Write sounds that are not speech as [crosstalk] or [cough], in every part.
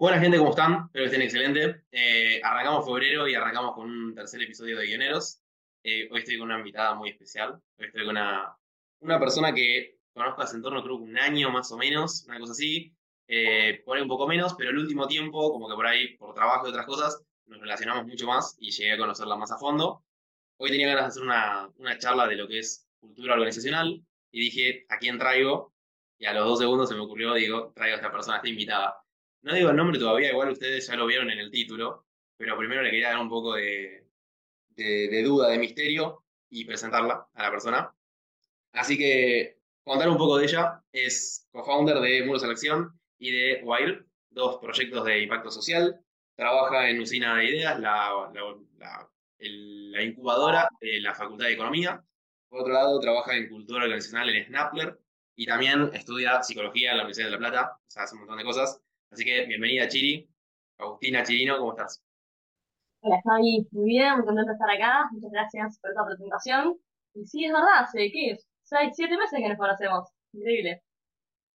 Buena gente, ¿cómo están? Espero que estén excelente. Eh, arrancamos febrero y arrancamos con un tercer episodio de Guioneros. Eh, hoy estoy con una invitada muy especial. Hoy estoy con una, persona que conozco hace en torno, creo un año más o menos, una cosa así. Eh, por ahí un poco menos, pero el último tiempo, como que por ahí, por trabajo y otras cosas, nos relacionamos mucho más y llegué a conocerla más a fondo. Hoy tenía ganas de hacer una, una charla de lo que es cultura organizacional y dije, ¿a quién traigo? Y a los dos segundos se me ocurrió, digo, traigo a esta persona, esta invitada. No digo el nombre todavía, igual ustedes ya lo vieron en el título, pero primero le quería dar un poco de, duda, de misterio y presentarla a la persona. Así que contar un poco de ella. Es co-founder de Muro Selección y de Wire, dos proyectos de impacto social. Trabaja en Usina de Ideas, la, la, la, incubadora de la Facultad de Economía. Por otro lado, trabaja en cultura organizacional en Snapler y también estudia psicología en la Universidad de La Plata. O sea, hace un montón de cosas. Así que bienvenida, Chiri. Agustina Chirino, ¿cómo estás? Hola, Javi. Muy bien, muy contenta de estar acá. Muchas gracias por esta presentación. Y sí, es verdad, hace, ¿qué? Seis, siete meses que nos conocemos. Increíble.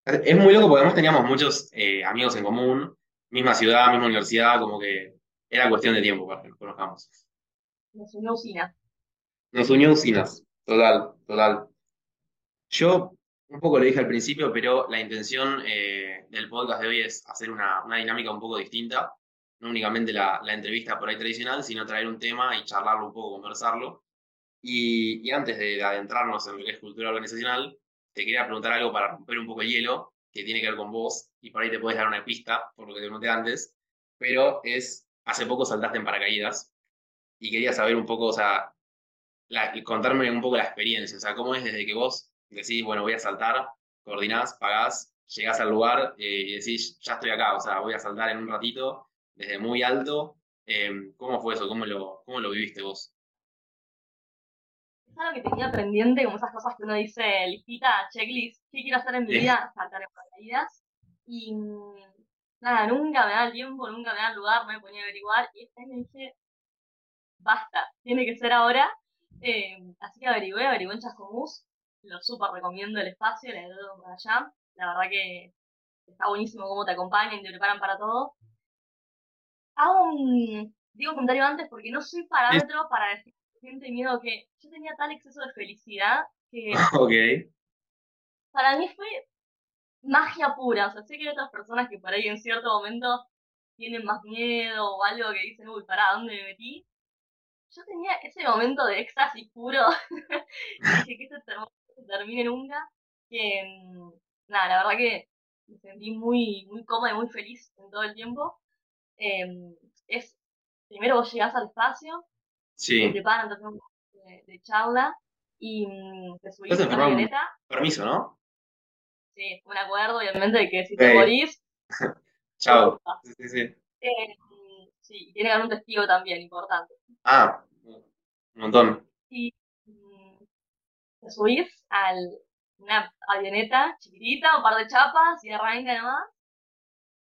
Es muy loco porque además teníamos muchos eh, amigos en común, misma ciudad, misma universidad, como que era cuestión de tiempo para que nos conozcamos. Nos unió usinas. Nos unió usinas, total, total. Yo un poco lo dije al principio, pero la intención eh, del podcast de hoy es hacer una, dinámica un poco distinta. No únicamente la, entrevista por ahí tradicional, sino traer un tema y charlarlo un poco, conversarlo. Y, antes de adentrarnos en lo que es cultura organizacional, te quería preguntar algo para romper un poco el hielo, que tiene que ver con vos, y por ahí te puedes dar una pista, por lo que te pregunté antes, pero es, hace poco saltaste en paracaídas, y quería saber un poco, o sea, contarme un poco la experiencia, o sea, cómo es desde que vos decís, bueno, voy a saltar, coordinás, pagás, llegás al lugar eh, y decís, ya estoy acá, o sea, voy a saltar en un ratito, desde muy alto. Eh, ¿Cómo fue eso? ¿Cómo lo, ¿Cómo lo viviste vos? Es algo que tenía pendiente, como esas cosas que uno dice, listita, checklist, ¿qué quiero hacer en mi vida? Saltar en paracaídas. Y nada, nunca me da el tiempo, nunca me da el lugar, me ponía a averiguar. Y este año dije, basta, tiene que ser ahora. Eh, así que averigué, averigué en Chascomús lo súper recomiendo el espacio, le doy para allá. La verdad que está buenísimo cómo te acompañan, te preparan para todo. Hago un, digo un comentario antes porque no soy parámetro para decir gente miedo que yo tenía tal exceso de felicidad que [laughs] okay. para mí fue magia pura. O sea, sé que hay otras personas que por ahí en cierto momento tienen más miedo o algo que dicen, uy, pará, ¿dónde me metí? Yo tenía ese momento de éxtasis puro. [laughs] dije que esto termine nunca. Que, mm, nada, la verdad que me sentí muy, muy cómoda y muy feliz en todo el tiempo. Em, es, primero vos llegás al espacio, sí. te preparan, te un de, de charla y mm, te subís a la camioneta. Permiso, ¿no? Sí, un acuerdo, obviamente, de que si te morís. [laughs] Chao. Sí, sí, sí. Eh, sí, tiene que haber un testigo también, importante. Ah, un montón. Y te subís a una avioneta chiquitita, un par de chapas y arranca nomás.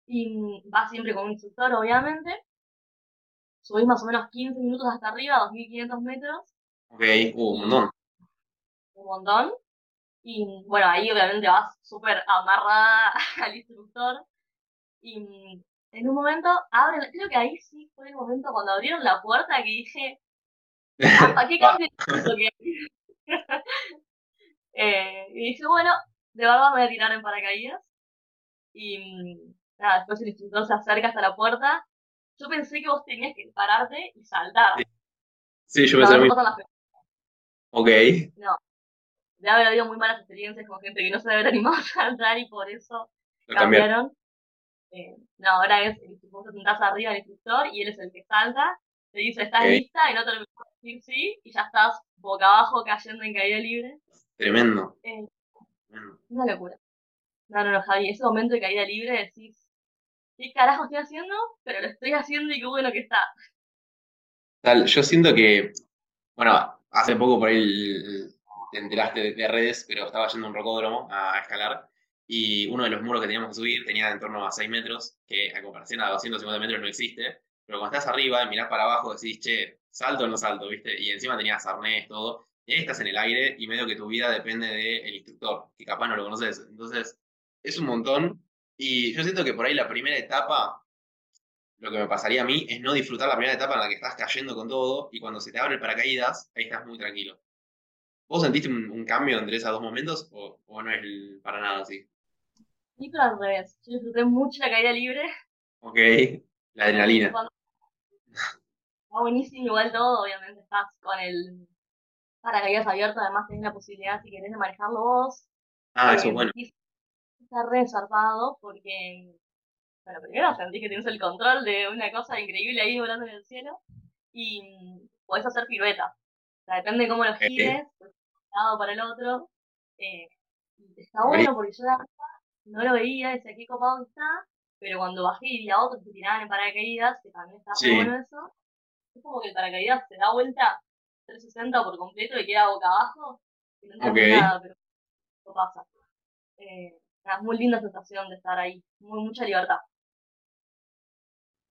Y vas siempre con un instructor, obviamente. Subís más o menos 15 minutos hasta arriba, 2500 metros. Ok, uh, un montón. Un montón. Y bueno, ahí obviamente vas súper amarrada [laughs] al instructor. Y en un momento abren, creo que ahí sí fue el momento cuando abrieron la puerta que dije, ¿a qué [laughs] cambio [laughs] eh, y dije, bueno, de verdad me voy a tirar en paracaídas. Y mm, nada, después el instructor se acerca hasta la puerta. Yo pensé que vos tenías que pararte y saltar. Sí, yo pensé. No, ok. No. Debe haber habido muy malas experiencias con gente que no se debe haber animado a saltar y por eso cambiaron. Eh, no, ahora es el instructor te sentás arriba del instructor y él es el que salta, te dice estás lista y no te lo decir sí y ya estás boca abajo cayendo en caída libre. Tremendo. Eh, una locura. No, no, no, Javi, ese momento de caída libre decís, ¿qué carajo estoy haciendo? Pero lo estoy haciendo y qué bueno que está. Tal, yo siento que, bueno, hace poco por ahí te enteraste de, redes, pero estaba yendo a un rocódromo a, escalar y uno de los muros que teníamos que subir tenía en torno a 6 metros, que a comparación a 250 metros no existe, pero cuando estás arriba y mirás para abajo decís, che, salto o no salto, ¿viste? Y encima tenías arnés, todo, y ahí estás en el aire y medio que tu vida depende del instructor, que capaz no lo conoces. Entonces, es un montón. Y yo siento que por ahí la primera etapa lo que me pasaría a mí es no disfrutar la primera etapa en la que estás cayendo con todo y cuando se te abre el paracaídas, ahí estás muy tranquilo. ¿Vos sentiste un, cambio entre esos dos momentos o, no es para nada así? Sí, pero al revés. Yo disfruté mucho la caída libre. Ok, la adrenalina. Está buenísimo, igual todo, obviamente estás con el paracaídas abierto, además tenés la posibilidad, si querés, de manejarlo vos. Ah, eso es eh, bueno. Está re zarpado porque, bueno, primero sentís que tienes el control de una cosa increíble ahí volando en el cielo y podés hacer piruetas. O sea, depende de cómo lo gires, de un lado para el otro. Eh, está bueno porque yo no lo veía, decía qué copado está, pero cuando bajé y vi a otros que tiraban en paracaídas, que también está muy bueno eso, es como que el paracaídas se da vuelta 360 por completo y queda boca abajo. Y no okay. nada, pero eso pasa. Eh, es muy linda sensación de estar ahí, muy, mucha libertad.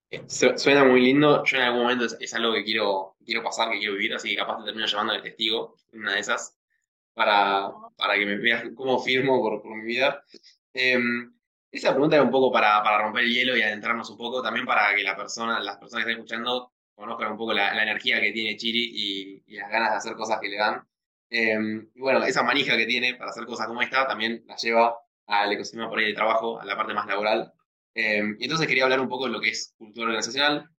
Eh, suena muy lindo, yo en algún momento es, algo que quiero, quiero pasar, que quiero vivir, así que capaz te termino llamando al testigo, una de esas, para, para que me veas cómo firmo por, por mi vida. Em, esa pregunta era un poco para, para, romper el hielo y adentrarnos un poco, también para que la persona, las personas que están escuchando conozcan un poco la, energía que tiene Chiri y, las ganas de hacer cosas que le dan. Em, y bueno, esa manija que tiene para hacer cosas como esta también la lleva al ecosistema por ahí de trabajo, a la parte más laboral. Em, y entonces quería hablar un poco de lo que es cultura organizacional.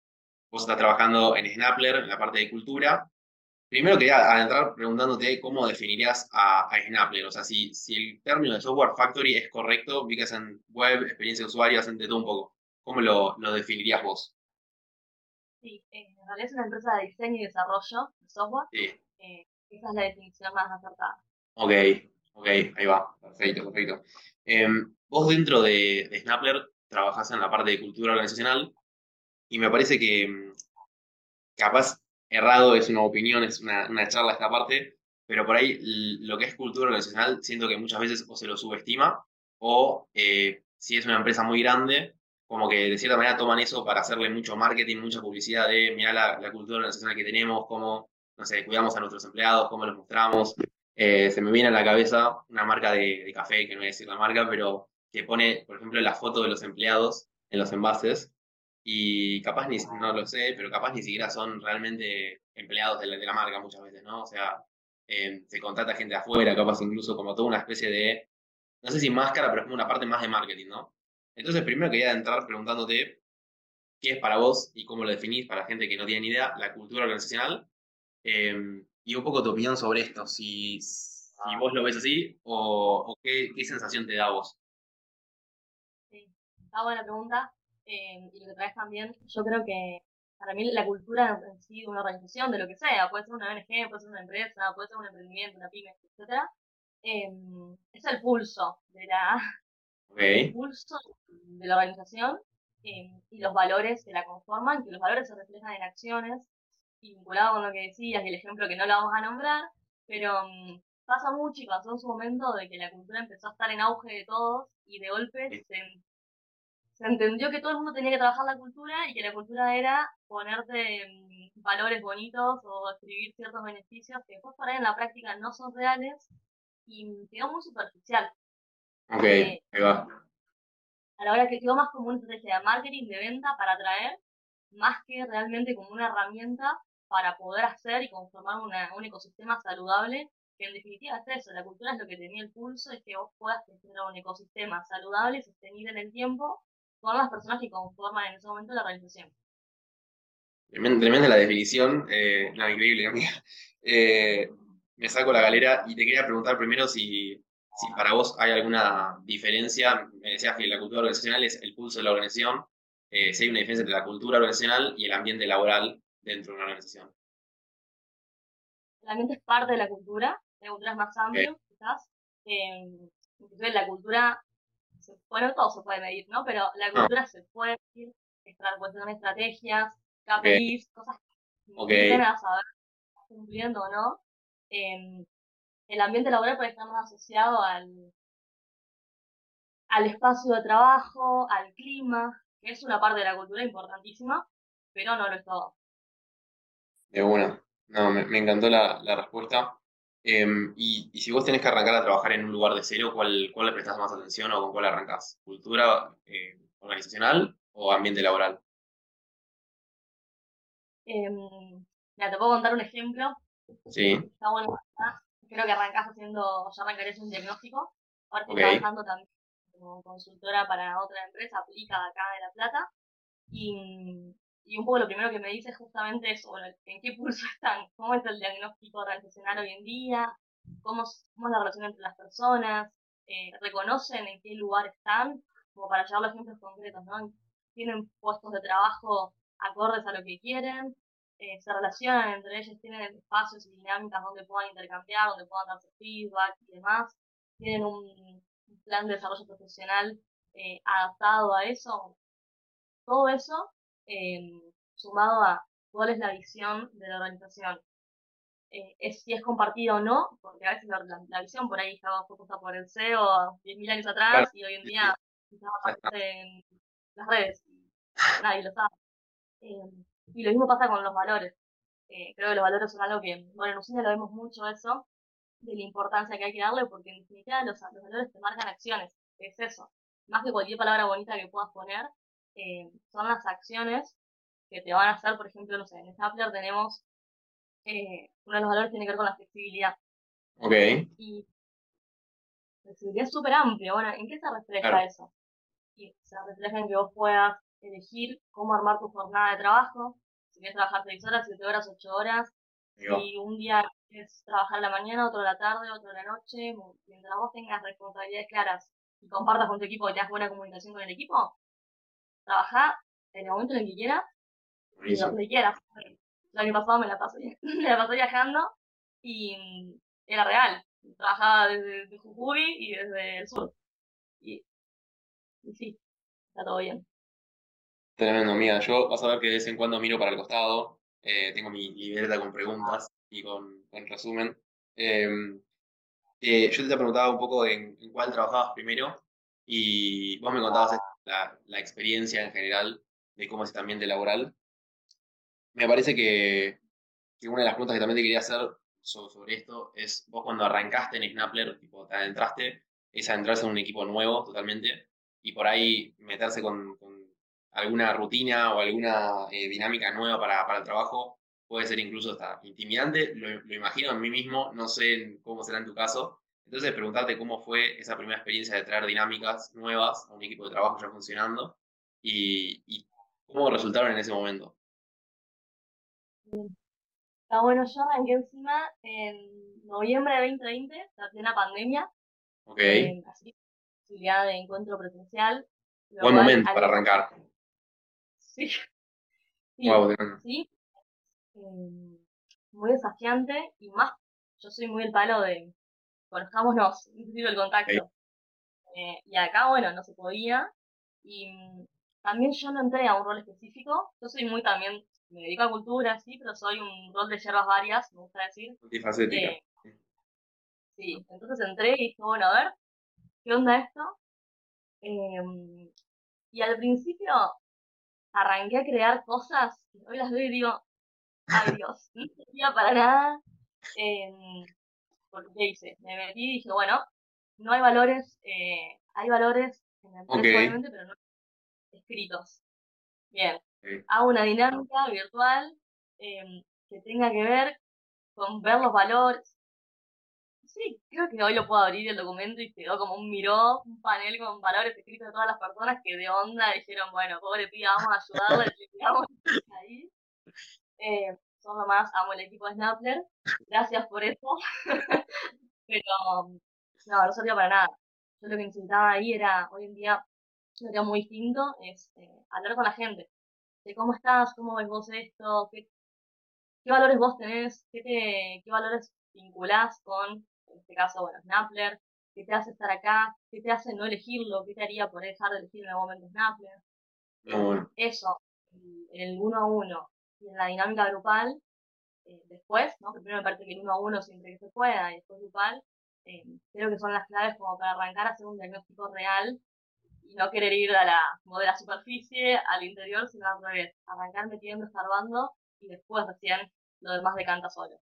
Vos estás trabajando en Snappler, en la parte de cultura. Primero quería adentrar preguntándote cómo definirías a, a Snappler. O sea, si, el término de software factory es correcto, vi que hacen web, experiencia de usuario, hacen de todo un poco. ¿Cómo lo definirías vos? Sí, en realidad es una empresa de diseño y desarrollo de software. Sí. Eh, esa es la definición más acertada. Ok, ok, ahí va. Perfecto, perfecto. Em, vos dentro de, de Snappler trabajás en la parte de cultura organizacional y me parece que mm, capaz errado es una opinión, es una, una charla esta parte, pero por ahí lo que es cultura organizacional siento que muchas veces o se lo subestima o eh, si es una empresa muy grande como que de cierta manera toman eso para hacerle mucho marketing, mucha publicidad de, mira la, cultura organizacional que tenemos, cómo, no sé, cuidamos a nuestros empleados, cómo los mostramos. Eh, se me viene a la cabeza una marca de, café, que no voy a decir la marca, pero que pone, por ejemplo, la foto de los empleados en los envases y capaz ni, no lo sé, pero capaz ni siquiera son realmente empleados de la, marca muchas veces, ¿no? O sea, eh, se contrata gente afuera, capaz incluso como toda una especie de, no sé si máscara, pero es como una parte más de marketing, ¿no? Entonces, primero quería entrar preguntándote qué es para vos y cómo lo definís para gente que no tiene ni idea la cultura organizacional em, y un poco tu opinión sobre esto, si, si vos lo ves así o, qué, sensación te da a vos. Sí, está buena pregunta. Em, y lo que traes también, yo creo que para mí la cultura en sí de una organización, de lo que sea, puede ser una ONG, puede ser una empresa, puede ser un emprendimiento, una pyme, etc., em, es el pulso de la, el impulso de la organización eh, y los valores que la conforman, que los valores se reflejan en acciones, y vinculado con lo que decías y el ejemplo que no la vamos a nombrar, pero mm, pasa mucho y pasó en su momento de que la cultura empezó a estar en auge de todos y de golpe se, entendió que todo el mundo tenía que trabajar la cultura y que la cultura era ponerte mm, valores bonitos o escribir ciertos beneficios que después para en la práctica no son reales y quedó muy superficial. Ok, eh, ahí va. A la hora que quedó más como una estrategia de marketing, de venta para atraer, más que realmente como una herramienta para poder hacer y conformar un ecosistema saludable, que en definitiva es eso, la cultura es lo que tenía el pulso, es que vos puedas tener un ecosistema saludable, sostenible en el tiempo, con las personas que conforman en ese momento la organización. Tremenda la definición, eh, no, increíble, amiga. Eh, me saco la galera y te quería preguntar primero si si para vos hay alguna diferencia, me decías que la cultura organizacional es el pulso de la organización, eh, si hay una diferencia entre la cultura organizacional y el ambiente laboral dentro de una organización. El ambiente es parte de la cultura, la cultura es más amplio, quizás. Eh, inclusive la cultura, bueno, todo se puede medir, ¿no? Pero la ah. cultura se puede medir, estrategias, KPIs, cosas que okay. a saber cumpliendo o no. Eh, el ambiente laboral puede estar más asociado al, al espacio de trabajo, al clima, que es una parte de la cultura importantísima, pero no lo es todo. De una. No, me, encantó la, respuesta. Em, y, si vos tenés que arrancar a trabajar en un lugar de cero, ¿cuál, cuál le prestas más atención o con cuál arrancás? ¿Cultura eh, organizacional o ambiente laboral? Em, mira, te puedo contar un ejemplo. Sí. Está bueno. Creo que arrancás haciendo, ya arrancarías un diagnóstico. Ahora estoy Ok. trabajando también como consultora para otra empresa, aplica acá de La Plata. Y, y un poco lo primero que me dice es justamente eso, bueno, en qué pulso [laughs] están, cómo es el diagnóstico organizacional hoy en día, cómo, es- cómo es la relación entre las personas, eh, reconocen en qué lugar están, como para llevar los ejemplos concretos, ¿no? Tienen puestos de trabajo acordes a lo que quieren, eh, se relacionan entre ellos, tienen espacios y dinámicas donde puedan intercambiar, donde puedan darse feedback y demás, tienen un, plan de desarrollo profesional eh, adaptado a eso. Todo eso eh, sumado a cuál es la visión de la organización. Eh, es si es compartida o no, porque a veces la, la- la visión por ahí estaba propuesta por el CEO 10.000 años atrás Claro, y hoy en día aparece en las redes y nadie lo sabe. Y lo mismo pasa con los valores. Eh, creo que los valores son algo que, bueno, en Usina lo vemos mucho eso, de la importancia que hay que darle, porque en definitiva los, los valores te marcan acciones, es eso. Más que cualquier palabra bonita que puedas poner, eh, son las acciones que te van a hacer, por ejemplo, no sé, en Stapler tenemos, eh, uno de los valores tiene que ver con la flexibilidad. Ok. Y flexibilidad es súper amplio. Bueno, ¿en qué se refleja Claro. eso? Y se refleja en que vos puedas elegir cómo armar tu jornada de trabajo. Si quieres trabajar 6 horas, 7 horas, 8 horas. Si un día quieres trabajar la mañana, otro la tarde, otro la noche. Mientras vos tengas responsabilidades claras y compartas con tu equipo y tengas buena comunicación con el equipo, trabajá en el momento en el que quieras y donde quieras. El año pasado me la pasé, [laughs] me la pasé viajando y mm, era real. Trabajaba desde, desde Jujuy y desde el sur. Y, y sí, está todo bien. Tremendo, amiga. Yo vas a ver que de vez en cuando miro para el costado. eh, tengo mi libreta con preguntas y con, resumen. Eh, eh, yo te preguntaba un poco en, cuál trabajabas primero y vos me contabas la, experiencia en general de cómo es este ambiente laboral. Me parece que, una de las preguntas que también te quería hacer so- sobre esto es, vos cuando arrancaste en Snappler, tipo, te adentraste, es adentrarse en un equipo nuevo totalmente y por ahí meterse con, con alguna rutina o alguna eh, dinámica nueva para, para el trabajo puede ser incluso hasta intimidante, lo, lo imagino en mí mismo, no sé cómo será en tu caso. Entonces, preguntarte cómo fue esa primera experiencia de traer dinámicas nuevas a un equipo de trabajo ya funcionando y, y cómo resultaron en ese momento. Está bueno, yo arranqué encima en noviembre de 2020, la plena pandemia, Ok, eh, así que posibilidad de encuentro presencial. buen momento para arrancar. Sí. [laughs] Sí, Wow, sí, eh, muy desafiante y más, yo soy muy el palo de conozcámonos, [laughs] necesito el contacto. Eh, y acá, bueno, no se podía. Y mm, también yo no entré a un rol específico. Yo soy muy también, me dedico a cultura, sí, pero soy un rol de hierbas varias, me gusta decir. Multifacética. Eh, sí, entonces entré y dije, bueno, a ver, ¿qué onda esto? Eh, y al principio arranqué a crear cosas que hoy las veo y digo, ay Dios, no servía para nada. Eh, porque ¿qué hice? Me metí y dije, bueno, no hay valores, eh, hay valores en la empresa Ok. obviamente, pero no escritos. Bien, Ok. hago una dinámica virtual eh, que tenga que ver con ver los valores. Sí, creo que hoy lo puedo abrir el documento y quedó como un miró, un panel con valores escritos de todas las personas que de onda dijeron, bueno, pobre piba, vamos a ayudarle, le tiramos ahí. Eh, son lo más, amo el equipo de Snappler, gracias por eso. [laughs] Pero no, no servía para nada. Yo lo que necesitaba ahí era, hoy en día, lo que muy distinto, es eh, hablar con la gente. De cómo estás, cómo ves vos esto, qué, qué valores vos tenés, qué, te, qué valores vinculás con, en este caso, bueno, Snappler, qué te hace estar acá, qué te hace no elegirlo, qué te haría por dejar de elegir en algún momento Snappler. Muy bueno. Eso, en el uno a uno y en la dinámica grupal, eh, después, ¿no? que primero me parece que el uno a uno siempre que se pueda y después grupal, eh, creo que son las claves como para arrancar a hacer un diagnóstico real y no querer ir a la, como de la superficie al interior, sino al revés, arrancar metiendo, escarbando y después recién lo demás decanta solo.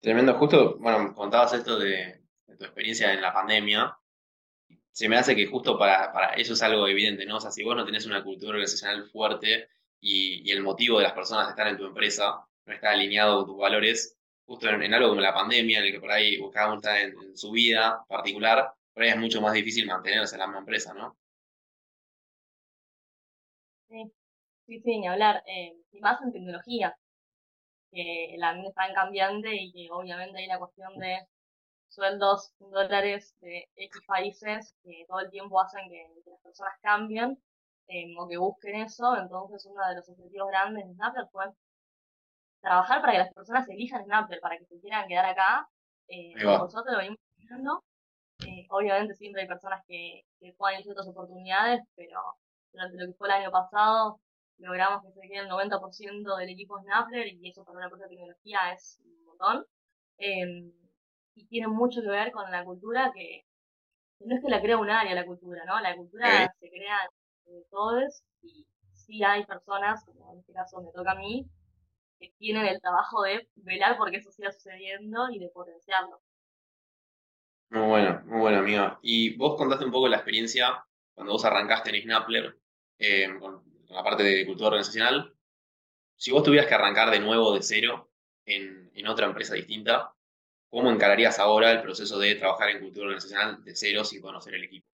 Tremendo, justo, bueno, contabas esto de, tu experiencia en la pandemia. Se me hace que justo para, para eso es algo evidente, ¿no? O sea, si vos no tenés una cultura organizacional fuerte y, el motivo de las personas de estar en tu empresa no está alineado con tus valores, justo en, algo como la pandemia, en el que por ahí cada uno está en, su vida particular, por ahí es mucho más difícil mantenerse en la misma empresa, ¿no? Sí, sí, sí ni hablar. Eh, y más en tecnología, que la vida está en cambiante y que obviamente hay la cuestión de sueldos en dólares de X países que todo el tiempo hacen que, las personas cambien eh, o que busquen eso. Entonces, uno de los objetivos grandes de Snapchat fue trabajar para que las personas elijan Snapper, para que se quieran quedar acá. Eh, nosotros lo venimos haciendo. Eh, obviamente siempre hay personas que, que pueden otras oportunidades, pero durante lo que fue el año pasado logramos que se quede el 90% del equipo Snapper y eso para una empresa de tecnología es un montón. Em, y tiene mucho que ver con la cultura que, no es que la crea un área la cultura, ¿no? La cultura se crea de todos y sí hay personas, como en este caso me toca a mí, que tienen el trabajo de velar por qué eso siga sucediendo y de potenciarlo. Muy bueno, muy bueno, amiga. Y vos contaste un poco la experiencia cuando vos arrancaste en Snappler, eh, con, la parte de cultura organizacional. Si vos tuvieras que arrancar de nuevo de cero en, en otra empresa distinta, ¿cómo encararías ahora el proceso de trabajar en cultura organizacional de cero sin conocer el equipo?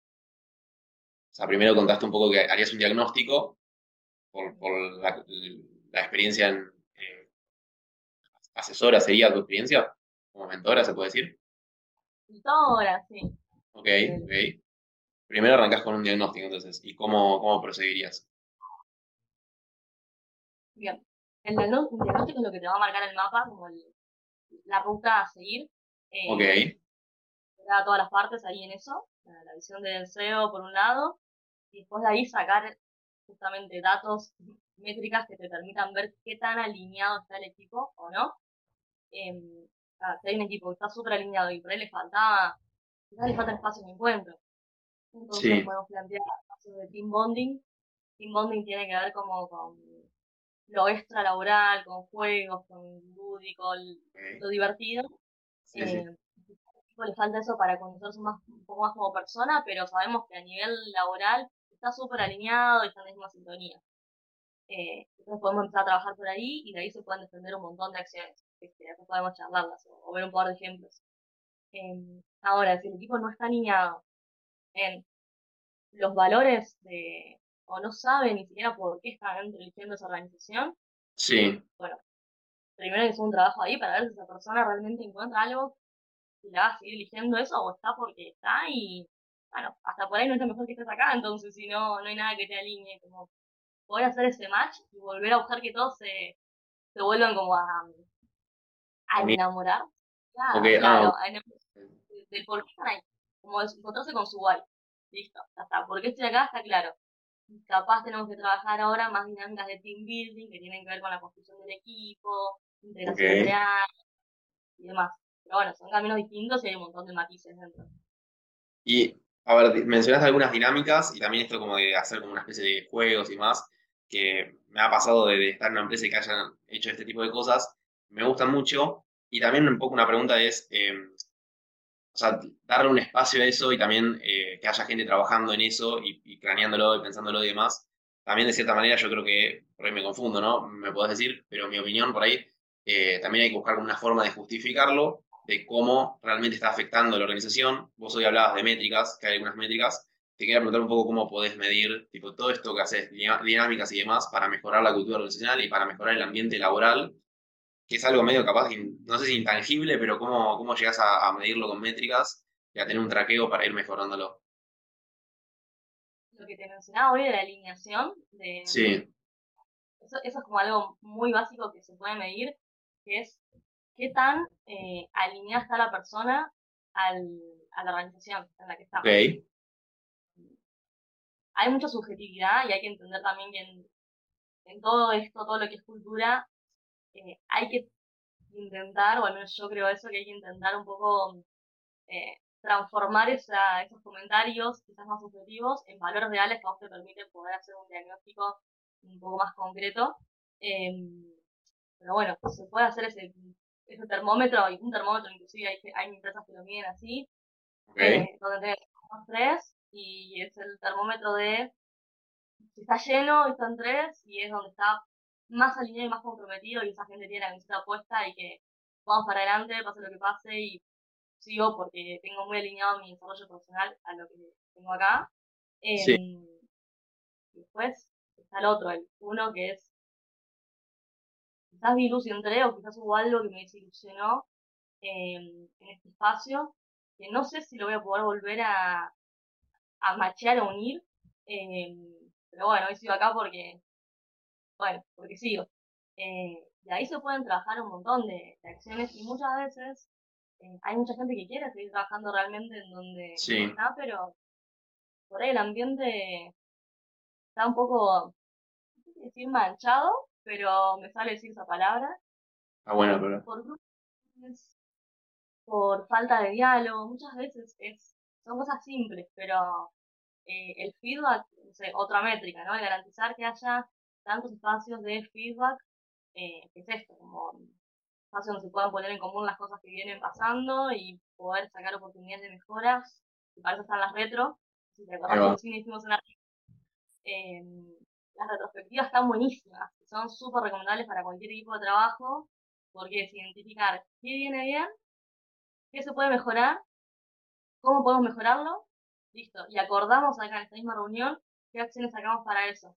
O sea, primero contaste un poco que harías un diagnóstico por, por la, la, experiencia en, asesora sería tu experiencia? ¿Como mentora, se puede decir? Mentora, sí. Ok, ok. Primero arrancas con un diagnóstico, entonces, ¿y cómo, cómo procedirías? Bien. El diagnóstico es lo que te va a marcar el mapa, como la ruta a seguir. Eh, ok. Da todas las partes ahí en eso, la visión del SEO por un lado, y después de ahí sacar justamente datos, [laughs] métricas que te permitan ver qué tan alineado está el equipo o no, eh, si hay un equipo que está súper alineado y por ahí le faltaba, quizás le falta espacio en encuentro. Entonces podemos plantear espacios de team bonding. Team bonding tiene que ver como con lo extra laboral, con juegos, con lúdico, lo divertido. eh, le falta eso para conocerse más, un poco más como persona, pero sabemos que a nivel laboral está súper alineado y está en la misma sintonía. Eh, entonces podemos empezar a trabajar por ahí y de ahí se pueden defender un montón de acciones. Este, después podemos charlarlas o, ver un par de ejemplos. Em, ahora, si el equipo no está alineado en los valores de, o no sabe ni siquiera por qué están eligiendo esa organización, sí. bueno, primero hay que hacer un trabajo ahí para ver si esa persona realmente encuentra algo y la va a seguir eligiendo eso o está porque está y bueno, hasta por ahí no es lo mejor que estés acá, entonces si no, no hay nada que te alinee, como poder hacer ese match y volver a buscar que todos se, se vuelvan como a, a enamorar. Claro, claro, ah, del por qué están ahí. Como encontrarse con su guay. Listo, ya está. ¿Por qué estoy acá? Está claro. Capaz tenemos que trabajar ahora más dinámicas de team building que tienen que ver con la construcción del equipo, integración real y demás. Pero bueno, son caminos distintos y hay un montón de matices dentro. Y, a ver, mencionaste algunas dinámicas y también esto como de hacer como una especie de juegos y más, que me ha pasado de, estar en una empresa y que hayan hecho este tipo de cosas, me gustan mucho. Y también un poco una pregunta es, eh, o sea, darle un espacio a eso y también eh, que haya gente trabajando en eso y, y, planeándolo y pensándolo y demás. También de cierta manera yo creo que, por ahí me confundo, ¿no? Me podés decir, pero mi opinión por ahí, eh, también hay que buscar una forma de justificarlo, de cómo realmente está afectando a la organización. Vos hoy hablabas de métricas, que hay algunas métricas. Te quería preguntar un poco cómo podés medir tipo, todo esto que haces, dinámicas y demás, para mejorar la cultura organizacional y para mejorar el ambiente laboral que es algo medio capaz, no sé si intangible, pero cómo, cómo llegas a, medirlo con métricas y a tener un traqueo para ir mejorándolo. Lo que te mencionaba hoy de la alineación, de, sí. eso, eso es como algo muy básico que se puede medir, que es qué tan eh, alineada está la persona al, a la organización en la que está. Okay. Hay mucha subjetividad y hay que entender también que en, en todo esto, todo lo que es cultura, eh, hay que intentar, o al menos yo creo eso, que hay que intentar un poco eh, transformar esa, esos comentarios, quizás más subjetivos, en valores reales que a vos te permiten poder hacer un diagnóstico un poco más concreto. Em, pero bueno, se puede hacer ese, ese termómetro, y un termómetro inclusive hay, hay empresas que lo miden así, eh, donde tenés tres, y es el termómetro de si está lleno, están tres y es donde está más alineado y más comprometido y esa gente tiene la camiseta puesta y que vamos para adelante, pase lo que pase y sigo porque tengo muy alineado mi desarrollo profesional a lo que tengo acá. Em, después está el otro, el uno que es quizás y entré o quizás hubo algo que me desilusionó em, en este espacio, que no sé si lo voy a poder volver a, a machear o unir, em, pero bueno, hoy sigo acá porque, bueno, porque sigo. Eh, de ahí se pueden trabajar un montón de, acciones y muchas veces eh, hay mucha gente que quiere seguir trabajando realmente en donde está, pero por ahí el ambiente está un poco, no sé decir manchado, pero me sale decir esa palabra. Ah, bueno, pero... Por, por falta de diálogo, muchas veces es, son cosas simples, pero eh, el feedback, no sé, otra métrica, ¿no? El garantizar que haya tantos espacios de feedback, eh, que es esto, como espacios donde se puedan poner en común las cosas que vienen pasando y poder sacar oportunidades de mejoras, y para eso están las retro, si te acordás que hicimos una eh, las retrospectivas están buenísimas, son súper recomendables para cualquier equipo de trabajo, porque es identificar qué viene bien, qué se puede mejorar, cómo podemos mejorarlo, listo, y acordamos acá en esta misma reunión qué acciones sacamos para eso.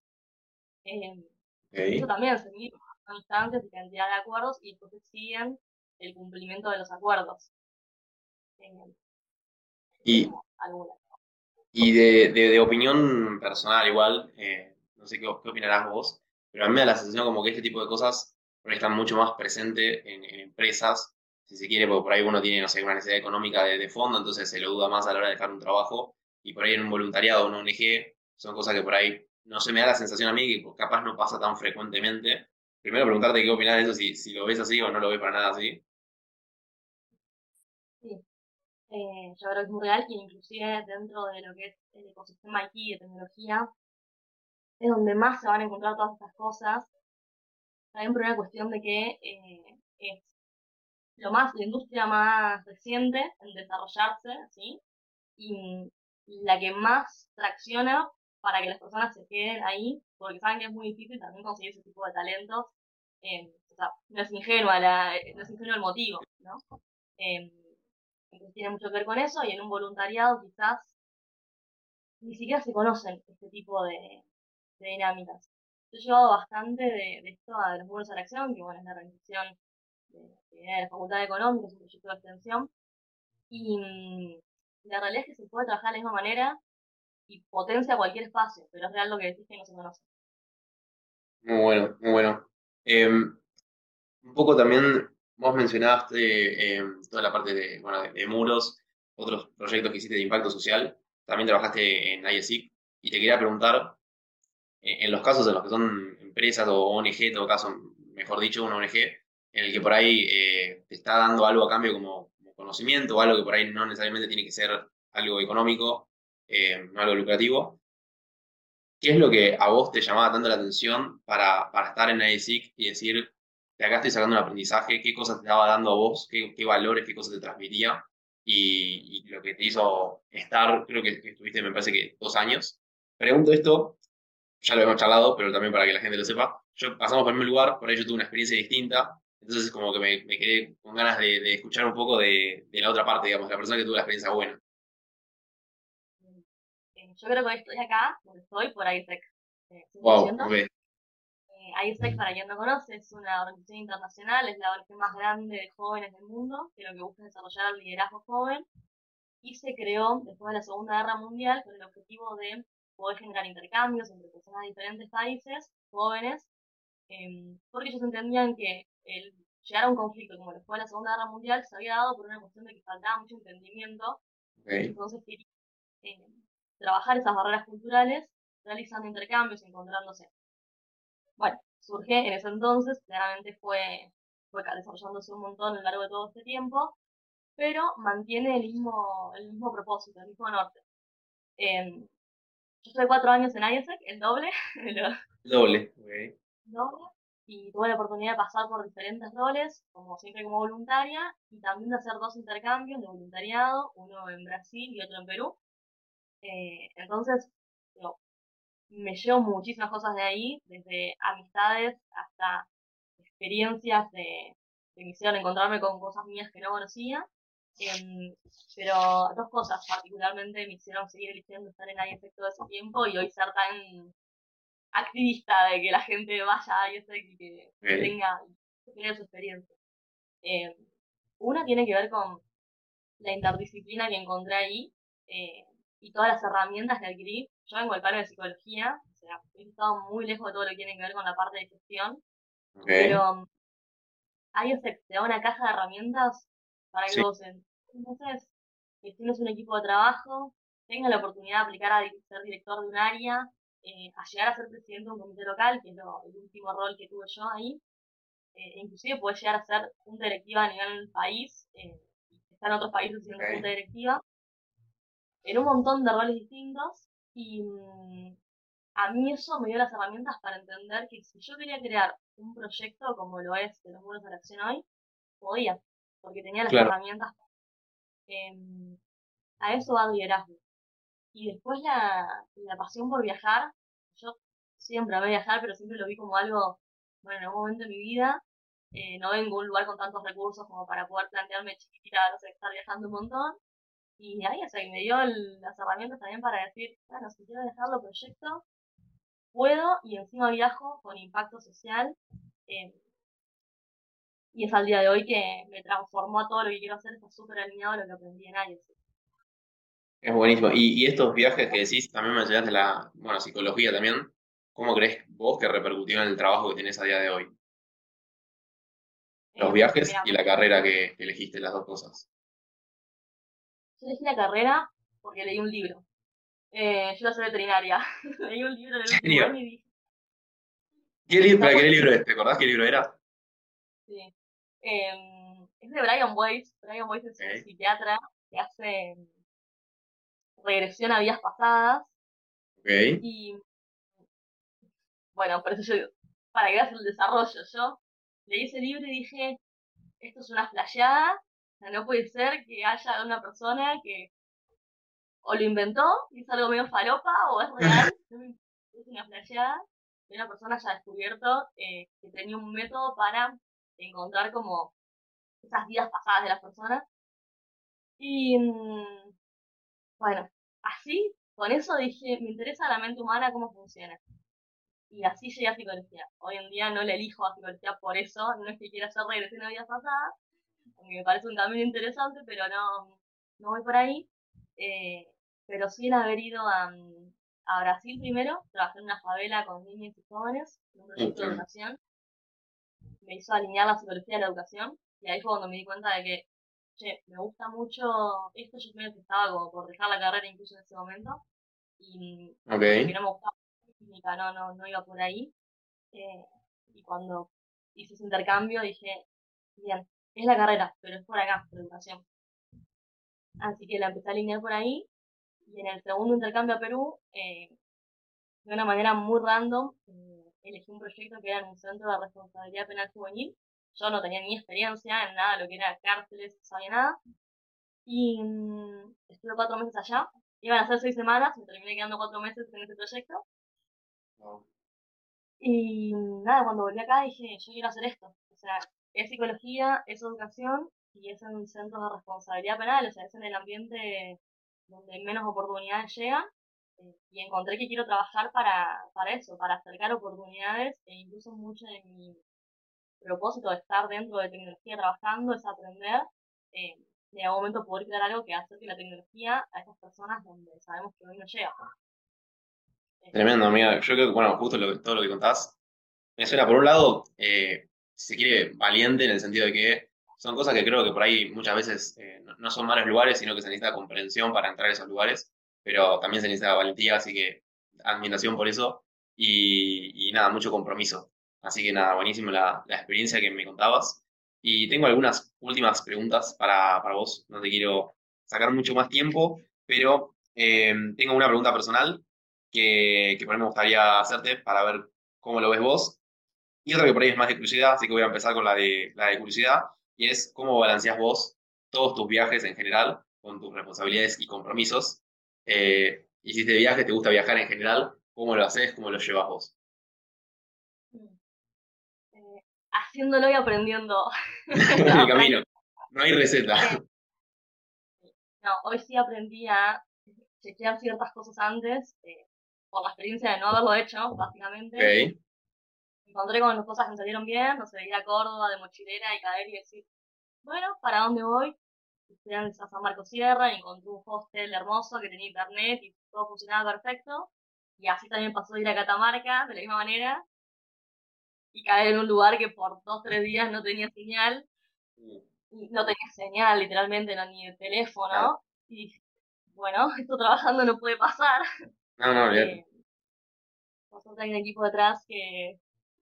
Eh, Eso también se mide instancias y cantidad de acuerdos y después siguen el cumplimiento de los acuerdos. Eh, y, y de, de, opinión personal igual, eh, no sé qué, qué, opinarás vos, pero a mí me da la sensación como que este tipo de cosas están mucho más presentes en, empresas, si se quiere, porque por ahí uno tiene, no sé, una necesidad económica de, de, fondo, entonces se lo duda más a la hora de dejar un trabajo, y por ahí en un voluntariado o una ONG, son cosas que por ahí no se me da la sensación a mí que capaz no pasa tan frecuentemente. Primero preguntarte qué opinas de eso, si, si lo ves así o no lo ves para nada así. Sí, eh, yo creo que es muy real y inclusive dentro de lo que es el ecosistema IT de tecnología, es donde más se van a encontrar todas estas cosas. También por una cuestión de que eh, es lo más, la industria más reciente en desarrollarse, ¿sí? Y la que más tracciona para que las personas se queden ahí, porque saben que es muy difícil también conseguir ese tipo de talentos. Eh, no es ingenua la, no es ingenuo el motivo, ¿no? Eh, entonces tiene mucho que ver con eso y en un voluntariado quizás ni siquiera se conocen este tipo de, dinámicas. Yo he llevado bastante de, esto a los muros a la acción, que bueno, es la organización de, de la Facultad de Económica, es un proyecto de extensión, y mm, la realidad es que se puede trabajar de la misma manera y potencia cualquier espacio, pero es real lo que decís que no se conoce. Muy bueno, muy bueno. Em, un poco también vos mencionaste em, toda la parte de, bueno, de, muros, otros proyectos que hiciste de impacto social, también trabajaste en ISIC y te quería preguntar, eh, en los casos en los que son empresas o ONG, en todo caso, mejor dicho, una ONG, en el que por ahí eh, te está dando algo a cambio como, como conocimiento o algo que por ahí no necesariamente tiene que ser algo económico, eh, algo lucrativo. ¿Qué es lo que a vos te llamaba tanto la atención para, para estar en ISIC y decir, de acá estoy sacando un aprendizaje, qué cosas te estaba dando a vos, qué, valores, qué cosas te transmitía y, lo que te hizo estar, creo que, estuviste, me parece que dos años. Pregunto esto, ya lo hemos charlado, pero también para que la gente lo sepa. Yo pasamos por el mismo lugar, por ahí yo tuve una experiencia distinta, entonces como que me, quedé con ganas de, de escuchar un poco de, de, la otra parte, digamos, la persona que tuvo la experiencia buena yo creo que estoy acá, donde estoy, por ISEC. Eh, wow, okay. eh, ISEC, para quien no conoce, es una organización internacional, es la organización más grande de jóvenes del mundo, que lo que busca es desarrollar el liderazgo joven, y se creó después de la Segunda Guerra Mundial con el objetivo de poder generar intercambios entre personas de diferentes países, jóvenes, eh, porque ellos entendían que el llegar a un conflicto como después de la Segunda Guerra Mundial se había dado por una cuestión de que faltaba mucho entendimiento, okay. entonces eh, trabajar esas barreras culturales realizando intercambios, encontrándose. Bueno, surge en ese entonces, claramente fue, fue desarrollándose un montón a lo largo de todo este tiempo, pero mantiene el mismo, el mismo propósito, el mismo norte. Eh, yo estuve cuatro años en IESEC, el doble. [laughs] doble, okay. Doble. Y tuve la oportunidad de pasar por diferentes roles, como siempre como voluntaria, y también de hacer dos intercambios de voluntariado, uno en Brasil y otro en Perú. Eh, entonces, me llevo muchísimas cosas de ahí, desde amistades hasta experiencias de, que me hicieron encontrarme con cosas mías que no conocía. Em, pero dos cosas particularmente me hicieron seguir eligiendo estar en ISEC todo ese tiempo y hoy ser tan activista de que la gente vaya a ISEC y que, tenga, que su experiencia. Em, una tiene que ver con la interdisciplina que encontré ahí eh, y todas las herramientas que adquirí. Yo vengo del palo de psicología, o sea, he estado muy lejos de todo lo que tiene que ver con la parte de gestión, pero ahí te da una caja de herramientas para que vos entonces gestiones un equipo de trabajo, tengas la oportunidad de aplicar a ser director de un área, eh, a llegar a ser presidente de un comité local, que es lo, el último rol que tuve yo ahí, eh, inclusive puedes llegar a ser junta directiva a nivel país, eh, está en otros países siendo junta directiva, en un montón de roles distintos, y mm, a mí eso me dio las herramientas para entender que si yo quería crear un proyecto como lo es de los muros de la acción hoy, podía, porque tenía las herramientas. Em, a eso va liderazgo. Y después la, la pasión por viajar, yo siempre amé viajar, pero siempre lo vi como algo, bueno, en algún momento de mi vida, eh, no vengo a un lugar con tantos recursos como para poder plantearme chiquitita, no sé, estar viajando un montón. Y ahí, o sea, me dio las herramientas también para decir, bueno, si quiero dejarlo proyecto, puedo y encima viajo con impacto social. Eh, y es al día de hoy que me transformó a todo lo que quiero hacer, está súper alineado a lo que aprendí en años. Es buenísimo. Y, estos viajes que decís, también me enseñaste la bueno, psicología también. ¿Cómo crees vos que repercutió en el trabajo que tenés a día de hoy? Los eh, viajes y la carrera que, elegiste, las dos cosas. Yo elegí la carrera porque leí un libro. Eh, yo soy veterinaria. [laughs] Leí un libro de último y dije. ¿Qué, libro, ¿Qué libro es? ¿Te acordás qué libro era? Sí. Eh, es de Brian Weiss. Brian Weiss es un psiquiatra que hace regresión a vidas pasadas. Okay. Y bueno, por eso yo, para que veas el desarrollo, yo leí ese libro y dije, esto es una flasheada, no puede ser que haya una persona que o lo inventó y es algo medio falopa o es real, [laughs] es una flasheada que una persona haya descubierto eh, que tenía un método para encontrar como esas vidas pasadas de las personas. Y mm, bueno, así, con eso dije, me interesa la mente humana, cómo funciona. Y así llegué a psicología. Hoy en día no le elijo a psicología por eso, no es que quiera hacer regresión a vidas pasadas, me parece un camino interesante, pero no, no voy por ahí. Eh, pero sin haber ido a, a Brasil primero, trabajé en una favela con niños y jóvenes, en un proyecto de educación. Me hizo alinear la psicología de la educación, y ahí fue cuando me di cuenta de que, che, me gusta mucho esto, yo primero que estaba como por dejar la carrera incluso en ese momento, y okay. no me gustaba la química, no, no, no iba por ahí. Eh, y cuando hice ese intercambio dije, bien, es la carrera, pero es por acá, por educación. Así que la empecé a alinear por ahí y en el segundo intercambio a Perú, eh, de una manera muy random, eh, elegí un proyecto que era en un centro de responsabilidad penal juvenil. Yo no tenía ni experiencia en nada, lo que era cárceles, no sabía nada. Y mm, estuve cuatro meses allá. Iban a ser seis semanas, me terminé quedando cuatro meses en ese proyecto. Y nada, cuando volví acá dije, yo quiero hacer esto. O sea, es psicología, es educación y es en un centro de responsabilidad penal, o sea, es en el ambiente donde menos oportunidades llegan eh, y encontré que quiero trabajar para, para eso, para acercar oportunidades e incluso mucho de mi propósito de estar dentro de tecnología trabajando es aprender eh, en algún momento poder crear algo que acerque la tecnología a esas personas donde sabemos que hoy no llega. Tremendo, amiga. Yo creo que, bueno, justo todo lo que contás, me suena, por un lado, eh, se quiere, valiente en el sentido de que son cosas que creo que por ahí muchas veces eh, no son malos lugares, sino que se necesita comprensión para entrar a esos lugares, pero también se necesita valentía, así que admiración por eso y, nada, mucho compromiso. Así que nada, buenísimo la, experiencia que me contabas. Y tengo algunas últimas preguntas para, vos, no te quiero sacar mucho más tiempo, pero eh, tengo una pregunta personal que, que por ahí me gustaría hacerte para ver cómo lo ves vos. Y otra que por ahí es más de curiosidad, así que voy a empezar con la de, la de curiosidad y es cómo balanceas vos todos tus viajes en general con tus responsabilidades y compromisos. Eh, hiciste viajes, te gusta viajar en general, ¿Cómo lo haces? ¿Cómo lo llevas vos? Eh, haciéndolo y aprendiendo. [laughs] en el camino. No hay receta. [laughs] No, hoy sí aprendí a chequear ciertas cosas antes, eh, por la experiencia de no haberlo hecho, básicamente. Ok. Encontré con cosas que me salieron bien, no sé, ir a Córdoba de mochilera y caer y decir, bueno, ¿para dónde voy? Fui a San Marcos Sierra y encontré un hostel hermoso que tenía internet y todo funcionaba perfecto. Y así también pasó de ir a Catamarca de la misma manera y caer en un lugar que por dos, tres días no tenía señal. Y no tenía señal, literalmente, no, ni el teléfono. Y bueno, [laughs] esto trabajando no puede pasar. No, no, bien. Eh, nosotros hay un equipo detrás que,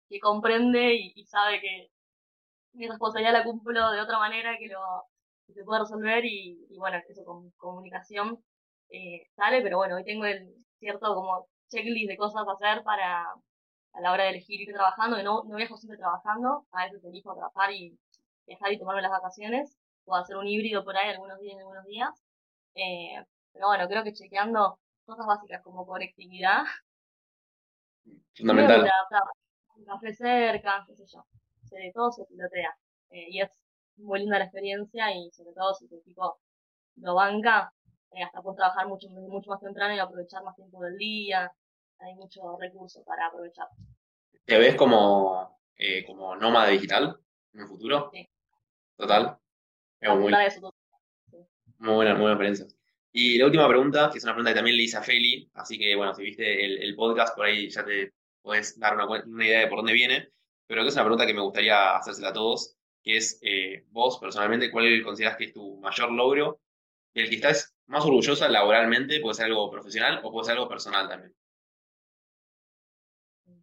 que comprende y, y sabe que mi responsabilidad la cumplo de otra manera que lo que se puede resolver y, y bueno, eso con comunicación eh, sale, pero bueno, hoy tengo el cierto como checklist de cosas a hacer para a la hora de elegir ir trabajando, que no, no viajo siempre trabajando, a veces elijo trabajar y dejar y tomarme las vacaciones, o hacer un híbrido por ahí algunos días y algunos días. Eh, pero bueno, creo que chequeando cosas básicas como conectividad, Fundamental. Un café cerca, qué sé yo. Todo se pilotea. Eh, y es muy linda la experiencia y sobre todo si tu equipo lo banca, eh, hasta puedes trabajar mucho, mucho más temprano y aprovechar más tiempo del día. Hay muchos recursos para aprovechar. ¿Te ves como, eh, como nómada digital en el futuro? Sí. Total. Es muy, eso todo. muy buena, muy buena experiencia. Y la última pregunta, que es una pregunta que también le hice a Feli, así que bueno, si viste el, el podcast, por ahí ya te puedes dar una, idea de por dónde viene, pero que es una pregunta que me gustaría hacérsela a todos, que es, eh, vos personalmente, ¿cuál consideras que es tu mayor logro? El que estás más orgullosa laboralmente, puede ser algo profesional o puede ser algo personal también.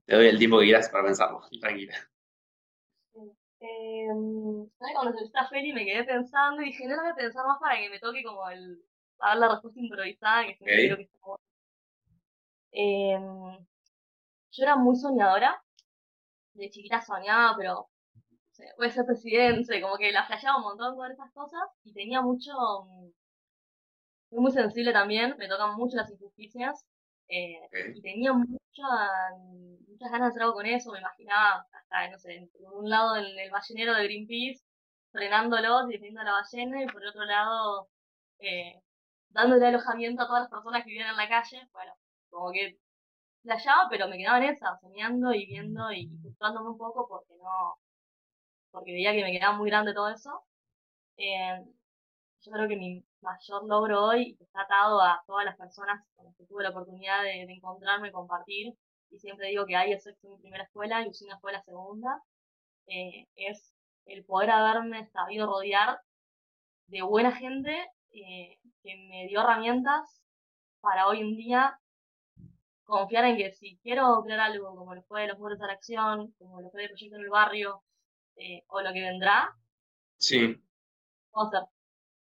Te doy el tiempo que quieras para pensarlo, tranquila. Eh. Cuando se esta Feli me quedé pensando y dije, no lo voy a pensar más para que me toque como el a dar la respuesta improvisada, que siempre Ok. creo que está bueno. Eh, yo era muy soñadora, de chiquita soñaba, pero no sé, voy a ser presidente, como que la flasheaba un montón con esas cosas. Y tenía mucho, mm, soy muy sensible también, me tocan mucho las injusticias eh, y tenía mucha, muchas ganas de hacer algo con eso, me imaginaba hasta, no sé, por un lado el, el ballenero de Greenpeace frenándolos y defendiendo a la ballena y por otro lado eh, dándole alojamiento a todas las personas que vivían en la calle, bueno, como que flasheaba, pero me quedaba en esa, soñando y viendo y, frustrándome un poco porque no, porque veía que me quedaba muy grande todo eso. Eh, yo creo que mi mayor logro hoy está atado a todas las personas con las que tuve la oportunidad de, de encontrarme, compartir, y siempre digo que hay el sexo en mi primera escuela y Usina fue la segunda, eh, es el poder haberme sabido rodear de buena gente eh, que me dio herramientas para hoy en día confiar en que si quiero crear algo como lo fue los muros de la acción, como lo fue el proyecto en el barrio, eh, o lo que vendrá, Sí, puedo hacer.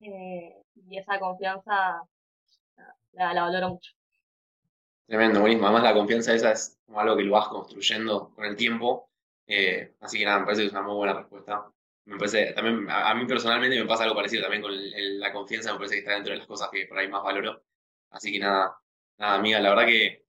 Eh, y esa confianza la, la valoro mucho. tremendo, buenísimo. Además, la confianza esa es como algo que lo vas construyendo con el tiempo. Eh, así que nada, me parece que es una muy buena respuesta. Me parece, también, a, a mí personalmente me pasa algo parecido también con el- el- la confianza, me parece que está dentro de las cosas que por ahí más valoro. Así que nada, nada, amiga, la verdad que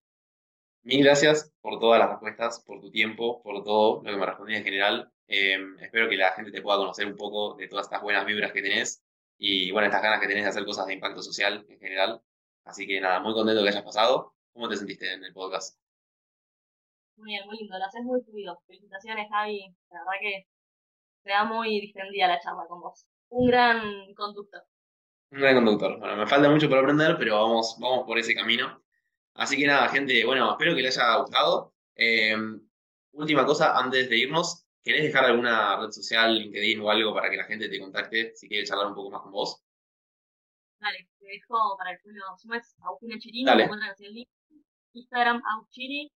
mil gracias por todas las respuestas, por tu tiempo, por todo lo que me respondiste en general. Eh, espero que la gente te pueda conocer un poco de todas estas buenas vibras que tenés y bueno, estas ganas que tenés de hacer cosas de impacto social en general. Así que nada, muy contento que hayas pasado. ¿Cómo te sentiste en el podcast? Muy bien, muy lindo, lo haces muy fluido. Felicitaciones, Javi. La verdad que se da muy distendida la charla con vos. Un gran conductor. Un gran conductor. Bueno, me falta mucho por aprender, pero vamos, vamos por ese camino. Así que nada, gente, bueno, espero que les haya gustado. Eh, última cosa, antes de irnos, ¿querés dejar alguna red social, LinkedIn o algo para que la gente te contacte si quiere charlar un poco más con vos? Dale, te dejo para el julio sumes Agustina Chirini, Dale. me encuentran así en link. Instagram, Auchiri.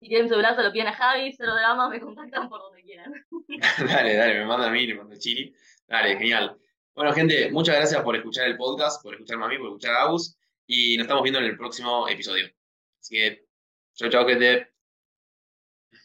Si tienen celular, se lo piden a Javi, cero drama, me contactan por donde quieran. [laughs] dale, dale, me manda a mí, me manda a Chiri. Dale, genial. Bueno, gente, muchas gracias por escuchar el podcast, por escucharme a mí, por escuchar a Agus. Y nos estamos viendo en el próximo episodio. Así que, chau, chau, gente.